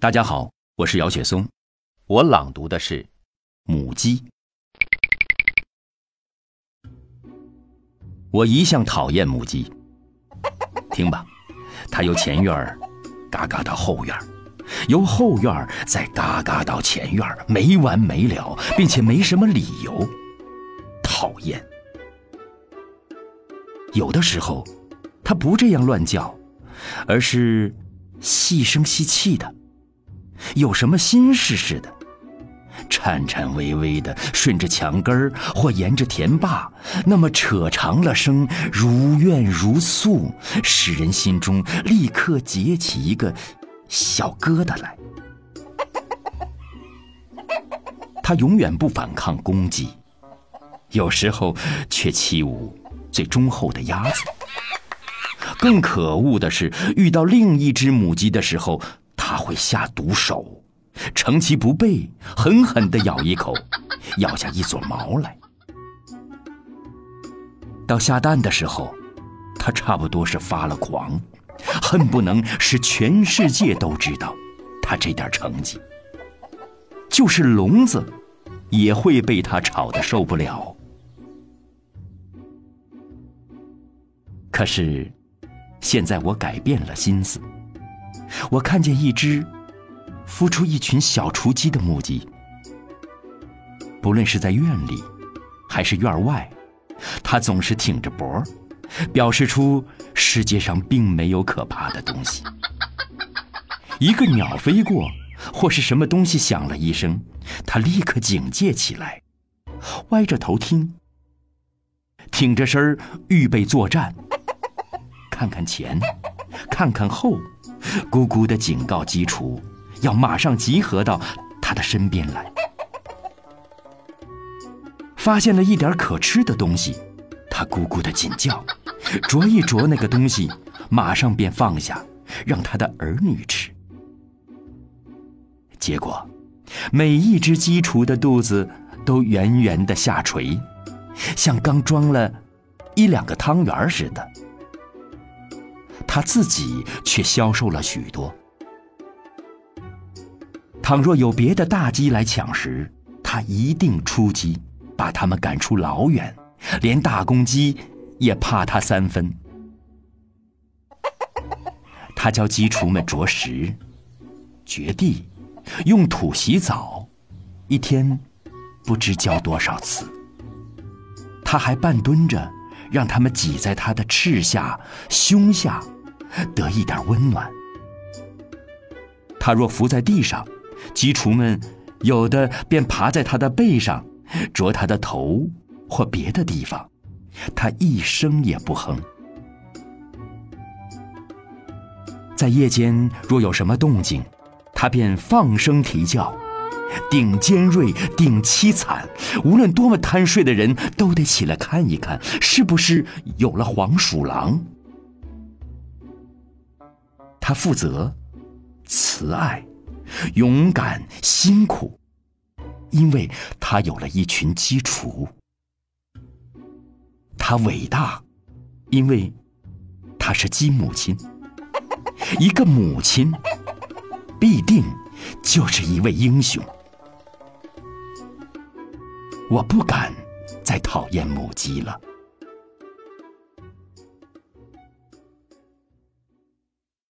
大家好，我是姚雪松，我朗读的是《母鸡》。我一向讨厌母鸡，听吧，它由前院嘎嘎到后院，由后院再嘎嘎到前院，没完没了，并且没什么理由。讨厌。有的时候，它不这样乱叫，而是细声细气的。有什么心事似的，颤颤巍巍的顺着墙根儿或沿着田坝，那么扯长了声，如怨如诉，使人心中立刻结起一个小疙瘩来。他永远不反抗攻击，有时候却欺侮最忠厚的鸭子。更可恶的是，遇到另一只母鸡的时候。他会下毒手，乘其不备，狠狠地咬一口，咬下一撮毛来。到下蛋的时候，他差不多是发了狂，恨不能使全世界都知道他这点成绩。就是笼子，也会被他吵得受不了。可是，现在我改变了心思。我看见一只孵出一群小雏鸡的母鸡，不论是在院里还是院外，它总是挺着脖，表示出世界上并没有可怕的东西。一个鸟飞过，或是什么东西响了一声，它立刻警戒起来，歪着头听，挺着身儿预备作战，看看前，看看后。咕咕的警告鸡雏，要马上集合到他的身边来。发现了一点可吃的东西，他咕咕的紧叫，啄一啄那个东西，马上便放下，让他的儿女吃。结果，每一只鸡雏的肚子都圆圆的下垂，像刚装了一两个汤圆似的。他自己却消瘦了许多。倘若有别的大鸡来抢食，他一定出击，把他们赶出老远，连大公鸡也怕他三分。他教鸡雏们啄食、掘地、用土洗澡，一天不知教多少次。他还半蹲着，让他们挤在他的翅下、胸下。得一点温暖。他若伏在地上，鸡雏们有的便爬在他的背上，啄他的头或别的地方，他一声也不哼。在夜间若有什么动静，他便放声啼叫，顶尖锐，顶凄惨，无论多么贪睡的人都得起来看一看，是不是有了黄鼠狼。他负责、慈爱、勇敢、辛苦，因为他有了一群鸡雏。他伟大，因为他是鸡母亲。一个母亲，必定就是一位英雄。我不敢再讨厌母鸡了。